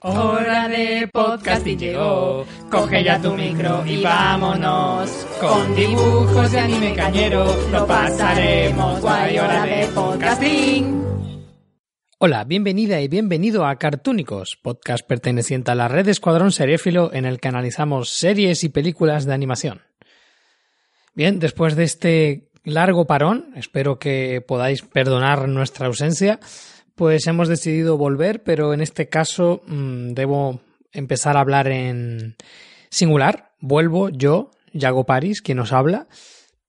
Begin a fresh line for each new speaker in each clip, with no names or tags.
Hora de podcasting llegó, coge ya tu micro y vámonos. Con dibujos de anime cañero lo pasaremos guay, hora de podcasting.
Hola, bienvenida y bienvenido a Cartúnicos, podcast perteneciente a la red Escuadrón Seriéfilo en el que analizamos series y películas de animación. Bien, después de este largo parón, espero que podáis perdonar nuestra ausencia pues hemos decidido volver, pero en este caso mmm, debo empezar a hablar en singular. Vuelvo yo, Yago Paris, quien os habla.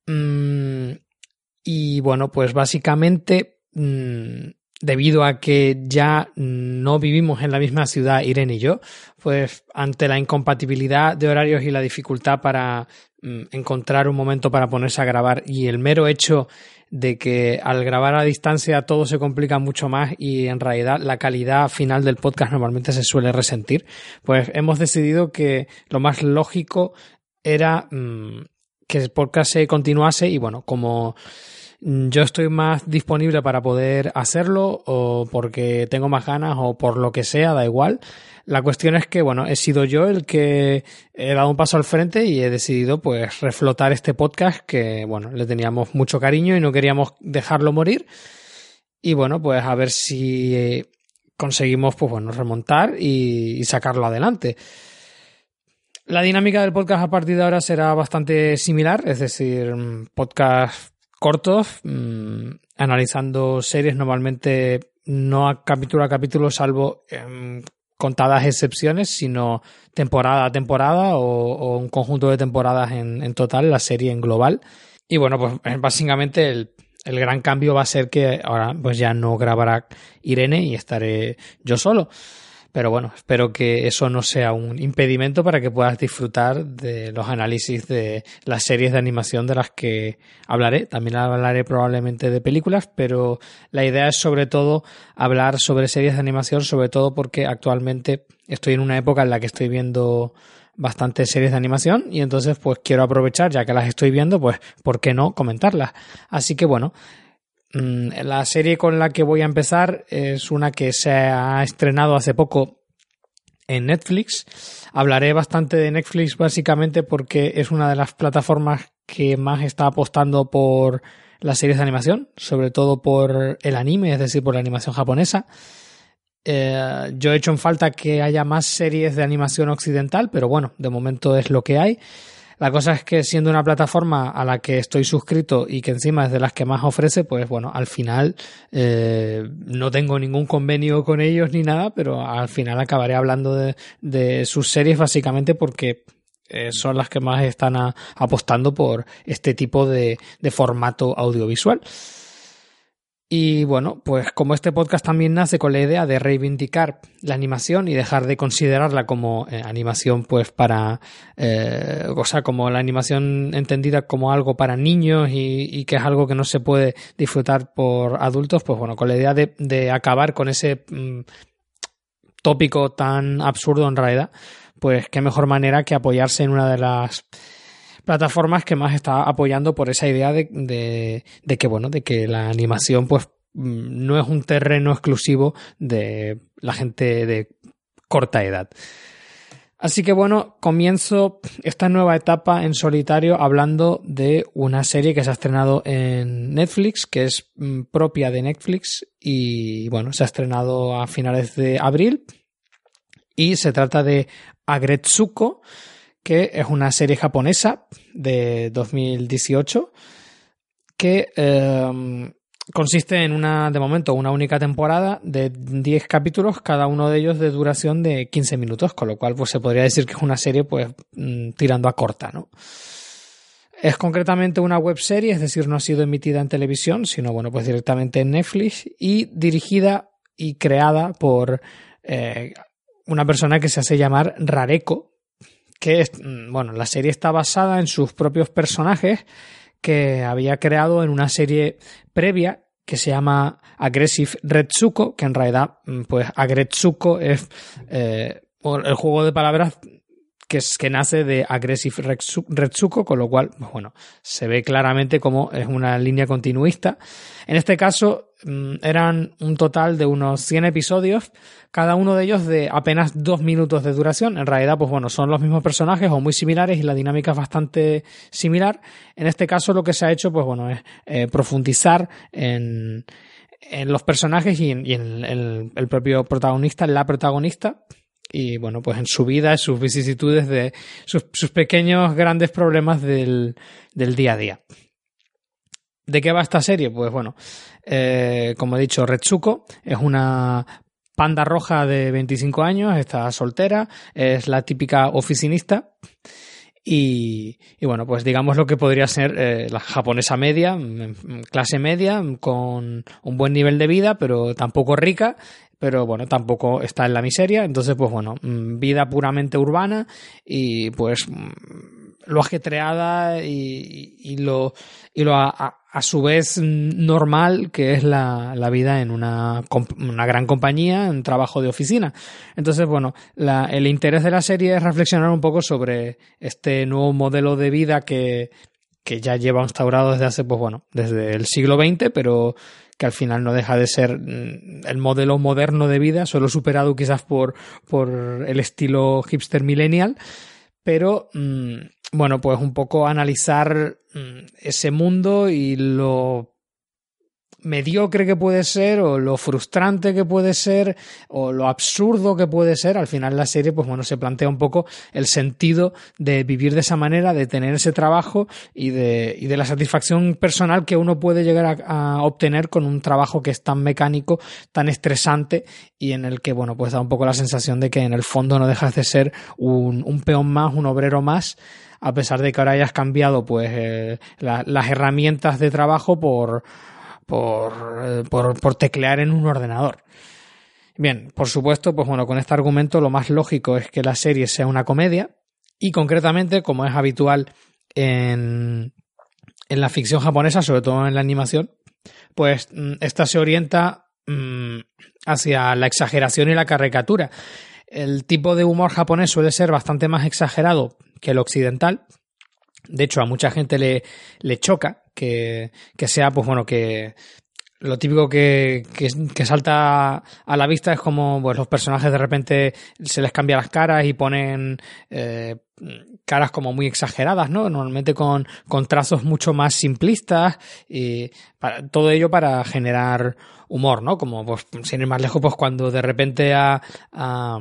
Mm, y bueno, pues básicamente, mmm, debido a que ya no vivimos en la misma ciudad, Irene y yo, pues ante la incompatibilidad de horarios y la dificultad para mmm, encontrar un momento para ponerse a grabar y el mero hecho de que al grabar a distancia todo se complica mucho más y en realidad la calidad final del podcast normalmente se suele resentir, pues hemos decidido que lo más lógico era mmm, que el podcast se continuase y bueno, como yo estoy más disponible para poder hacerlo o porque tengo más ganas o por lo que sea, da igual. La cuestión es que, bueno, he sido yo el que he dado un paso al frente y he decidido pues reflotar este podcast que, bueno, le teníamos mucho cariño y no queríamos dejarlo morir. Y bueno, pues a ver si conseguimos, pues bueno, remontar y, sacarlo adelante. La dinámica del podcast a partir de ahora será bastante similar, es decir, podcast cortos, mmm, analizando series normalmente no a capítulo a capítulo, salvo eh, contadas excepciones, sino temporada a temporada o, o un conjunto de temporadas en, en, total, la serie en global. Y bueno, pues básicamente el, el gran cambio va a ser que ahora pues ya no grabará Irene y estaré yo solo. Pero bueno, espero que eso no sea un impedimento para que puedas disfrutar de los análisis de las series de animación de las que hablaré. También hablaré probablemente de películas, pero la idea es sobre todo hablar sobre series de animación, sobre todo porque actualmente estoy en una época en la que estoy viendo bastantes series de animación y entonces pues quiero aprovechar, ya que las estoy viendo, pues ¿por qué no comentarlas? Así que bueno, la serie con la que voy a empezar es una que se ha estrenado hace poco en Netflix. Hablaré bastante de Netflix básicamente porque es una de las plataformas que más está apostando por las series de animación, sobre todo por el anime, es decir, por la animación japonesa. Eh, yo he hecho en falta que haya más series de animación occidental, pero bueno, de momento es lo que hay. La cosa es que siendo una plataforma a la que estoy suscrito y que encima es de las que más ofrece, pues bueno, al final eh, no tengo ningún convenio con ellos ni nada, pero al final acabaré hablando de, sus series básicamente porque eh, son las que más están apostando por este tipo de formato audiovisual. Y bueno, pues como este podcast también nace con la idea de reivindicar la animación y dejar de considerarla como eh, animación, pues para, eh, o sea, como la animación entendida como algo para niños y, y, que es algo que no se puede disfrutar por adultos, pues bueno, con la idea de, acabar con ese mmm, tópico tan absurdo en realidad, pues qué mejor manera que apoyarse en una de las plataformas que más está apoyando por esa idea de, de, que bueno de que la animación pues no es un terreno exclusivo de la gente de corta edad. Así que bueno, comienzo esta nueva etapa en solitario hablando de una serie que se ha estrenado en Netflix, que es propia de Netflix y bueno, se ha estrenado a finales de abril y se trata de Agretsuko, que es una serie japonesa de 2018 que eh, consiste en una, de momento, una única temporada de 10 capítulos, cada uno de ellos de duración de 15 minutos, con lo cual pues se podría decir que es una serie pues mm, tirando a corta, ¿no? Es concretamente una web serie, es decir, no ha sido emitida en televisión, sino bueno, pues directamente en Netflix y dirigida y creada por eh, una persona que se hace llamar Rareko, que es, bueno, la serie está basada en sus propios personajes que había creado en una serie previa que se llama Aggressive Retsuko, que en realidad, pues Agretsuko es eh, el juego de palabras que, es, que nace de Aggressive Retsuko, con lo cual, pues bueno, se ve claramente como es una línea continuista. En este caso, mm, eran un total de unos 100 episodios, cada uno de ellos de apenas dos minutos de duración. En realidad, pues bueno, son los mismos personajes o muy similares y la dinámica es bastante similar. En este caso, lo que se ha hecho, pues bueno, es eh, profundizar en, en los personajes y en, el, propio protagonista, la protagonista, y bueno, pues en su vida, en sus vicisitudes de sus, pequeños grandes problemas del, día a día. ¿De qué va esta serie? Pues bueno, eh, como he dicho, Retsuko es una panda roja de 25 años, está soltera, es la típica oficinista y, bueno, pues digamos lo que podría ser eh, la japonesa media, clase media, con un buen nivel de vida, pero tampoco rica, pero bueno, tampoco está en la miseria. Entonces, pues bueno, mm, vida puramente urbana y pues mm, lo ajetreada y, y lo, y lo su vez normal que es la, la vida en una, una, gran compañía, en trabajo de oficina. Entonces, bueno, la, el interés de la serie es reflexionar un poco sobre este nuevo modelo de vida que, que ya lleva instaurado desde hace, pues bueno, desde el siglo XX, pero que al final no deja de ser mm, el modelo moderno de vida, solo superado quizás por, por el estilo hipster millennial, pero mm, bueno, pues un poco analizar mm, ese mundo y lo mediocre que puede ser o lo frustrante que puede ser o lo absurdo que puede ser, al final la serie pues bueno se plantea un poco el sentido de vivir de esa manera, de tener ese trabajo y de, y de la satisfacción personal que uno puede llegar a, obtener con un trabajo que es tan mecánico, tan estresante y en el que bueno pues da un poco la sensación de que en el fondo no dejas de ser un, un peón más, un obrero más a pesar de que ahora hayas cambiado pues eh, las herramientas de trabajo por eh, por, por, teclear en un ordenador. Bien, por supuesto, pues bueno, con este argumento lo más lógico es que la serie sea una comedia y concretamente, como es habitual en, en la ficción japonesa, sobre todo en la animación, pues mm, esta se orienta mm, hacia la exageración y la caricatura. El tipo de humor japonés suele ser bastante más exagerado que el occidental. De hecho, a mucha gente le, le choca que, que sea, pues bueno, que lo típico que, que, salta a la vista es como pues, los personajes de repente se les cambia las caras y ponen eh, caras como muy exageradas, ¿no? Normalmente con, con trazos mucho más simplistas y para, todo ello para generar humor, ¿no? Como pues sin ir más lejos, pues cuando de repente a, a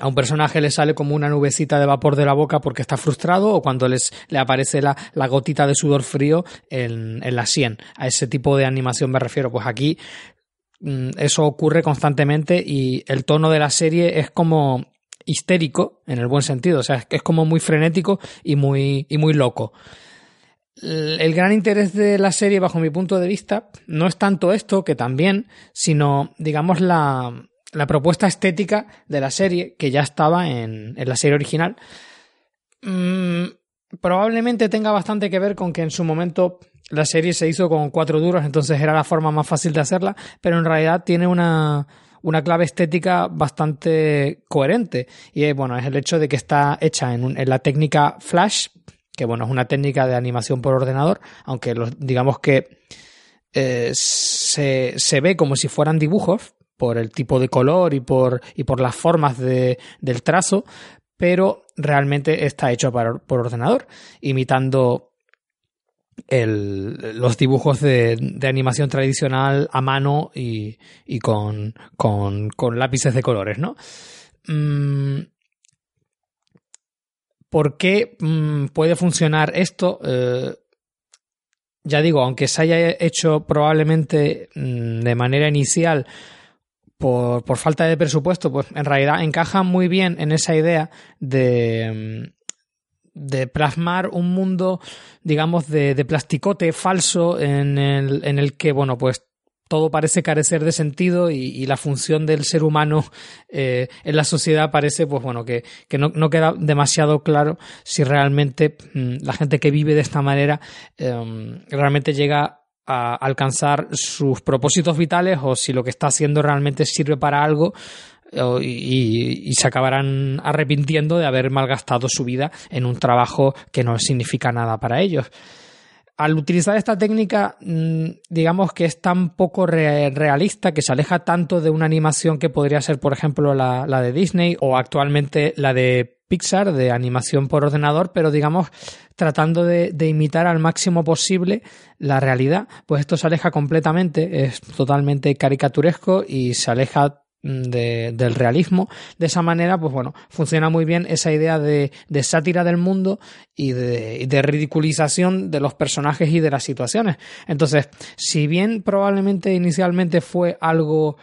a un personaje le sale como una nubecita de vapor de la boca porque está frustrado o cuando les, le aparece la, la gotita de sudor frío en, en la sien. A ese tipo de animación me refiero. Pues aquí mm, eso ocurre constantemente y el tono de la serie es como histérico en el buen sentido, o sea, es como muy frenético y muy, y muy loco. El gran interés de la serie, bajo mi punto de vista, no es tanto esto, que también, sino, digamos, la, la propuesta estética de la serie, que ya estaba en, la serie original, mmm, probablemente tenga bastante que ver con que en su momento la serie se hizo con cuatro duros, entonces era la forma más fácil de hacerla, pero en realidad tiene una, una clave estética bastante coherente. Y bueno, es el hecho de que está hecha en, en la técnica Flash, que bueno, es una técnica de animación por ordenador, aunque digamos que eh, se, se ve como si fueran dibujos, por el tipo de color y por, y por las formas de, del trazo, pero realmente está hecho por ordenador, imitando el, los dibujos de, de, animación tradicional a mano y, y con, con, con, lápices de colores, ¿no? Mm, ¿Por qué mm, puede funcionar esto? Eh, ya digo, aunque se haya hecho probablemente mm, de manera inicial por, por, falta de presupuesto, pues en realidad encaja muy bien en esa idea de, de plasmar un mundo, digamos, de, de plasticote falso en el, en el que, bueno, pues todo parece carecer de sentido y, la función del ser humano eh, en la sociedad parece, pues bueno, que, que no, no, queda demasiado claro si realmente mm, la gente que vive de esta manera eh, realmente llega alcanzar sus propósitos vitales o si lo que está haciendo realmente sirve para algo y, se acabarán arrepintiendo de haber malgastado su vida en un trabajo que no significa nada para ellos. Al utilizar esta técnica, mm, digamos que es tan poco realista que se aleja tanto de una animación que podría ser, por ejemplo, la, la de Disney o actualmente la de Pixar de animación por ordenador, pero digamos tratando de, imitar al máximo posible la realidad, pues esto se aleja completamente, es totalmente caricaturesco y se aleja mm, del realismo. De esa manera, pues bueno, funciona muy bien esa idea de, sátira del mundo y de, de, ridiculización de los personajes y de las situaciones. Entonces, si bien probablemente inicialmente fue algo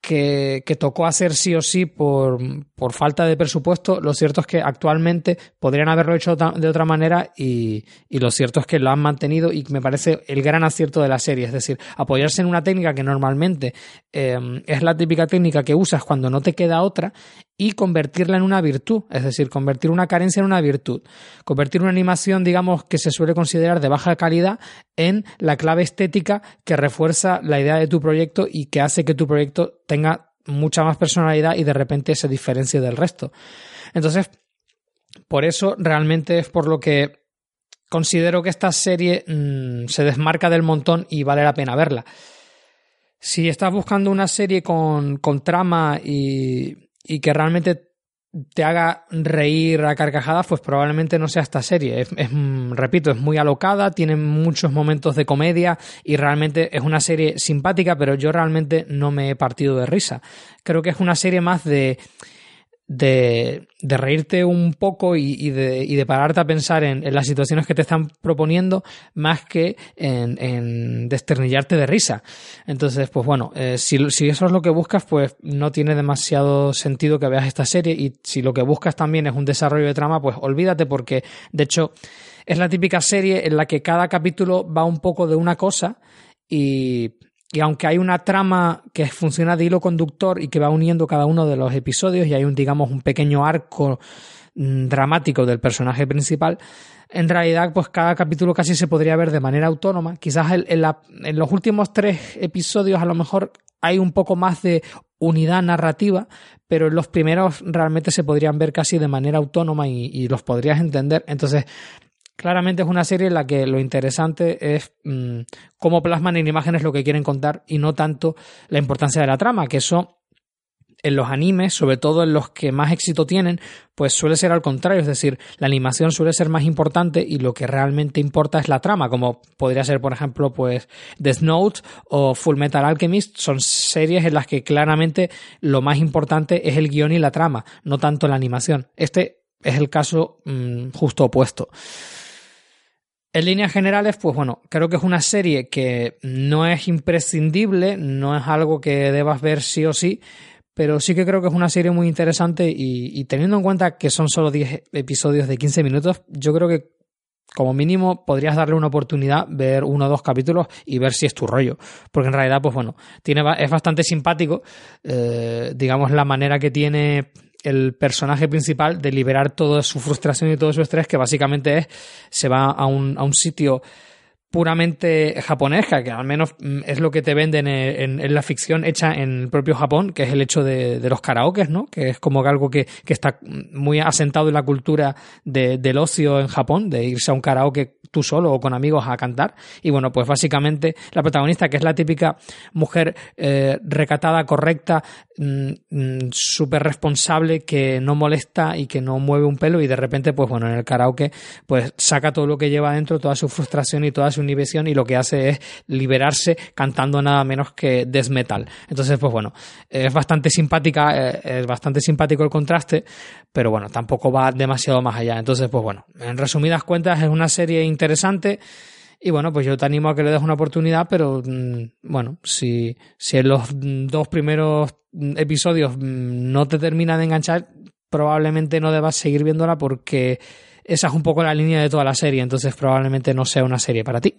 que, tocó hacer sí o sí por, por, falta de presupuesto, lo cierto es que actualmente podrían haberlo hecho de otra manera y, y, lo cierto es que lo han mantenido y me parece el gran acierto de la serie, es decir, apoyarse en una técnica que normalmente em, es la típica técnica que usas cuando no te queda otra y convertirla en una virtud, es decir, convertir una carencia en una virtud, convertir una animación, digamos, que se suele considerar de baja calidad en la clave estética que refuerza la idea de tu proyecto y que hace que tu proyecto tenga mucha más personalidad y de repente se diferencie del resto. Entonces, por eso realmente es por lo que considero que esta serie mm, se desmarca del montón y vale la pena verla. Si estás buscando una serie con, con trama y, y que realmente te haga reír a carcajadas, pues probablemente no sea esta serie. Es, repito, es muy alocada, tiene muchos momentos de comedia y realmente es una serie simpática, pero yo realmente no me he partido de risa. Creo que es una serie más de de, de, reírte un poco y, de, y, de, pararte a pensar en, las situaciones que te están proponiendo más que en, en desternillarte de risa. Entonces, pues bueno, eh, si, si, eso es lo que buscas, pues no tiene demasiado sentido que veas esta serie y si lo que buscas también es un desarrollo de trama, pues olvídate porque, de hecho, es la típica serie en la que cada capítulo va un poco de una cosa y y aunque hay una trama que funciona de hilo conductor y que va uniendo cada uno de los episodios y hay un, digamos, un pequeño arco mm, dramático del personaje principal, en realidad, pues cada capítulo casi se podría ver de manera autónoma. Quizás en, los últimos tres episodios a lo mejor hay un poco más de unidad narrativa, pero en los primeros realmente se podrían ver casi de manera autónoma y, y los podrías entender. Entonces, Claramente es una serie en la que lo interesante es mm, cómo plasman en imágenes lo que quieren contar y no tanto la importancia de la trama, que eso en los animes, sobre todo en los que más éxito tienen, pues suele ser al contrario, es decir, la animación suele ser más importante y lo que realmente importa es la trama, como podría ser, por ejemplo, pues Death Note o Full Metal Alchemist, son series en las que claramente lo más importante es el guion y la trama, no tanto la animación. Este es el caso mm, justo opuesto. En líneas generales, pues bueno, creo que es una serie que no es imprescindible, no es algo que debas ver sí o sí, pero sí que creo que es una serie muy interesante y, teniendo en cuenta que son solo 10 episodios de 15 minutos, yo creo que como mínimo podrías darle una oportunidad, ver uno o dos capítulos y ver si es tu rollo. Porque en realidad, pues bueno, tiene, es bastante simpático, eh, digamos, la manera que tiene el personaje principal de liberar toda su frustración y todo su estrés, que básicamente es, se va a un, a un sitio puramente japonesca, que al menos mm, es lo que te venden en, la ficción hecha en el propio Japón, que es el hecho de, los karaokes, ¿no? Que es como algo que, que está muy asentado en la cultura del ocio en Japón, de irse a un karaoke tú solo o con amigos a cantar. Y bueno, pues básicamente la protagonista, que es la típica mujer eh, recatada, correcta, mm, mm, súper responsable, que no molesta y que no mueve un pelo y de repente, pues bueno, en el karaoke, pues saca todo lo que lleva dentro, toda su frustración y toda su inhibición y lo que hace es liberarse cantando nada menos que death metal. Entonces, pues bueno, es bastante simpática, eh, es bastante simpático el contraste, pero bueno, tampoco va demasiado más allá. Entonces, pues bueno, en resumidas cuentas es una serie interesante. Y bueno, pues yo te animo a que le des una oportunidad, pero mm, bueno, si, si en los dos primeros episodios mm, no te termina de enganchar, probablemente no debas seguir viéndola porque esa es un poco la línea de toda la serie, entonces probablemente no sea una serie para ti.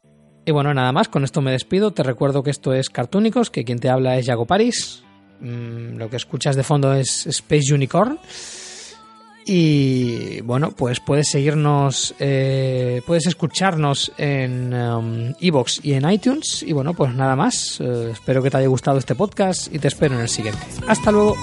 Y bueno, nada más, con esto me despido. Te recuerdo que esto es Cartúnicos, que quien te habla es Yago Paris. Mm, lo que escuchas de fondo es Space Unicorn. Y bueno, pues puedes seguirnos, eh, puedes escucharnos en um, Evox y en iTunes. Y bueno, pues nada más. Eh, espero que te haya gustado este podcast y te espero en el siguiente. Hasta luego.